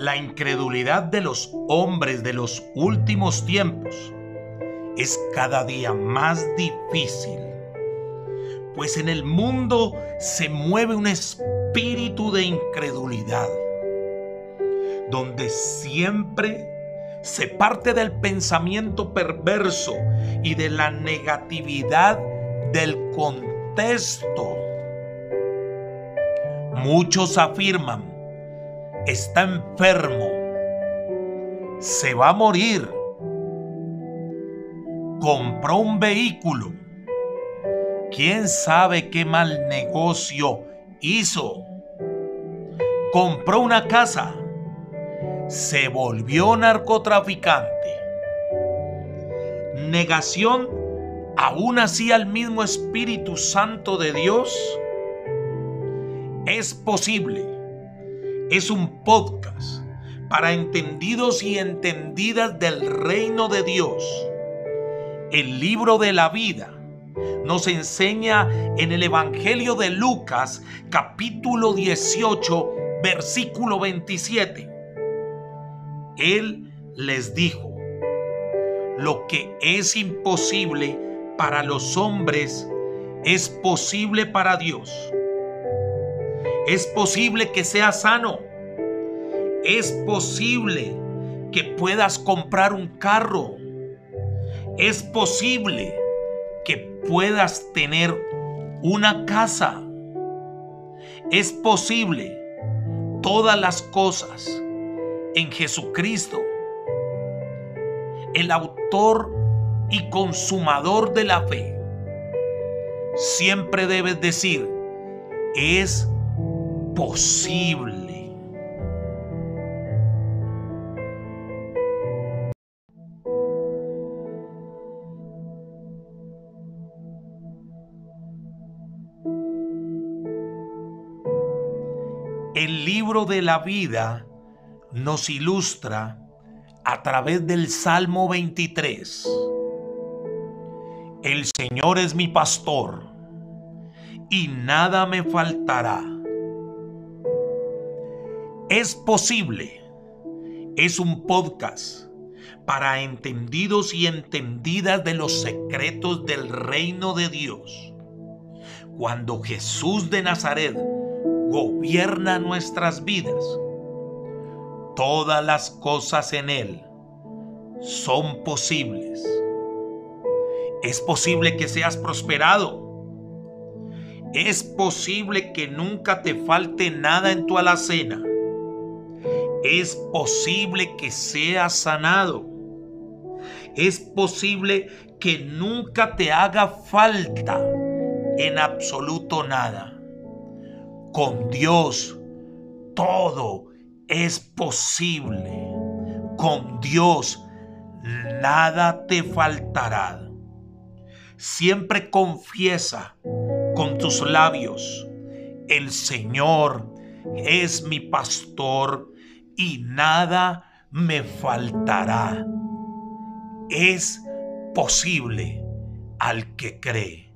la incredulidad de los hombres de los últimos tiempos es cada día más difícil, pues en el mundo se mueve un espíritu de incredulidad, donde siempre se parte del pensamiento perverso y de la negatividad del contexto. Muchos afirman, está enfermo, se va a morir, compró un vehículo, quién sabe qué mal negocio hizo, compró una casa, se volvió narcotraficante. Negación aún así al mismo Espíritu Santo de Dios. Es posible. Es un podcast para entendidos y entendidas del reino de Dios. El libro de la vida nos enseña en el Evangelio de Lucas capítulo 18 versículo 27 él les dijo, lo que es imposible para los hombres es posible para Dios. Es posible que seas sano. Es posible que puedas comprar un carro. Es posible que puedas tener una casa. Es posible todas las cosas en Jesucristo, el autor y consumador de la fe, siempre debes decir, es posible. El libro de la vida nos ilustra a través del Salmo 23. El Señor es mi pastor y nada me faltará. Es posible. Es un podcast para entendidos y entendidas de los secretos del reino de Dios. Cuando Jesús de Nazaret gobierna nuestras vidas, todas las cosas en Él son posibles. Es posible que seas prosperado. Es posible que nunca te falte nada en tu alacena. Es posible que seas sanado. Es posible que nunca te haga falta en absoluto nada. Con Dios todo es posible. Con Dios nada te faltará. Siempre confiesa con tus labios, el Señor es mi pastor y nada me faltará. Es posible al que cree.